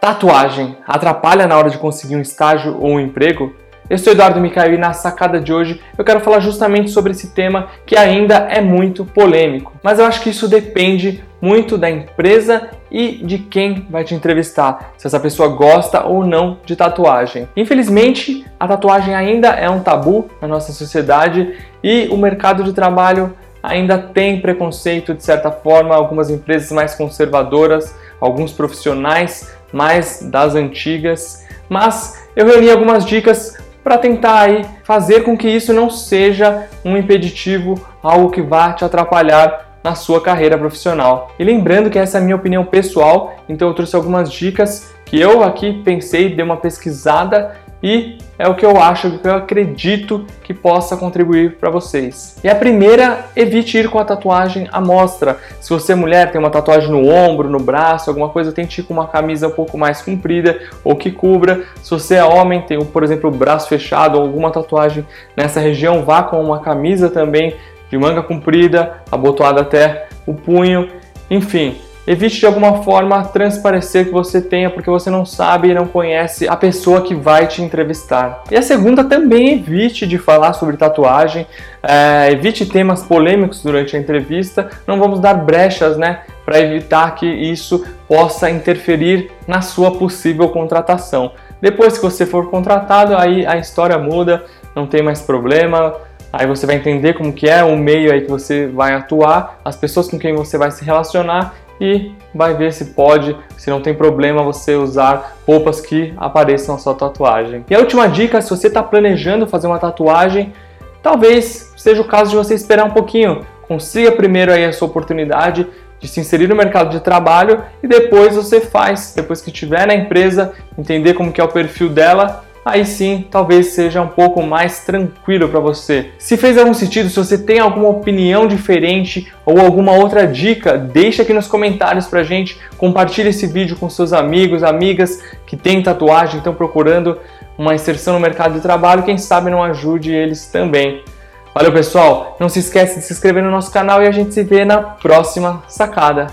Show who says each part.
Speaker 1: Tatuagem atrapalha na hora de conseguir um estágio ou um emprego? Eu sou Eduardo Micael e na sacada de hoje eu quero falar justamente sobre esse tema que ainda é muito polêmico. Mas eu acho que isso depende muito da empresa e de quem vai te entrevistar, se essa pessoa gosta ou não de tatuagem. Infelizmente, a tatuagem ainda é um tabu na nossa sociedade e o mercado de trabalho ainda tem preconceito de certa forma, algumas empresas mais conservadoras, alguns profissionais mais das antigas, mas eu reuni algumas dicas para tentar aí fazer com que isso não seja um impeditivo, algo que vá te atrapalhar na sua carreira profissional. E lembrando que essa é a minha opinião pessoal, então eu trouxe algumas dicas que eu aqui pensei, dei uma pesquisada e é o que eu acho, que eu acredito que possa contribuir para vocês. E a primeira, evite ir com a tatuagem à mostra. Se você é mulher, tem uma tatuagem no ombro, no braço, alguma coisa, tente ir com uma camisa um pouco mais comprida ou que cubra. Se você é homem, tem, por exemplo, o braço fechado ou alguma tatuagem nessa região, vá com uma camisa também de manga comprida, abotoada até o punho. Enfim, Evite de alguma forma transparecer que você tenha, porque você não sabe e não conhece a pessoa que vai te entrevistar. E a segunda, também evite de falar sobre tatuagem, é, evite temas polêmicos durante a entrevista. Não vamos dar brechas, né, para evitar que isso possa interferir na sua possível contratação. Depois que você for contratado, aí a história muda, não tem mais problema. Aí você vai entender como que é o meio aí que você vai atuar, as pessoas com quem você vai se relacionar e vai ver se pode, se não tem problema você usar roupas que apareçam na sua tatuagem. E a última dica, se você está planejando fazer uma tatuagem, talvez seja o caso de você esperar um pouquinho. Consiga primeiro aí a sua oportunidade de se inserir no mercado de trabalho e depois você faz, depois que estiver na empresa, entender como que é o perfil dela aí sim talvez seja um pouco mais tranquilo para você. Se fez algum sentido, se você tem alguma opinião diferente ou alguma outra dica, deixa aqui nos comentários pra gente. Compartilhe esse vídeo com seus amigos, amigas que têm tatuagem, estão procurando uma inserção no mercado de trabalho, quem sabe não ajude eles também. Valeu, pessoal! Não se esqueça de se inscrever no nosso canal e a gente se vê na próxima sacada.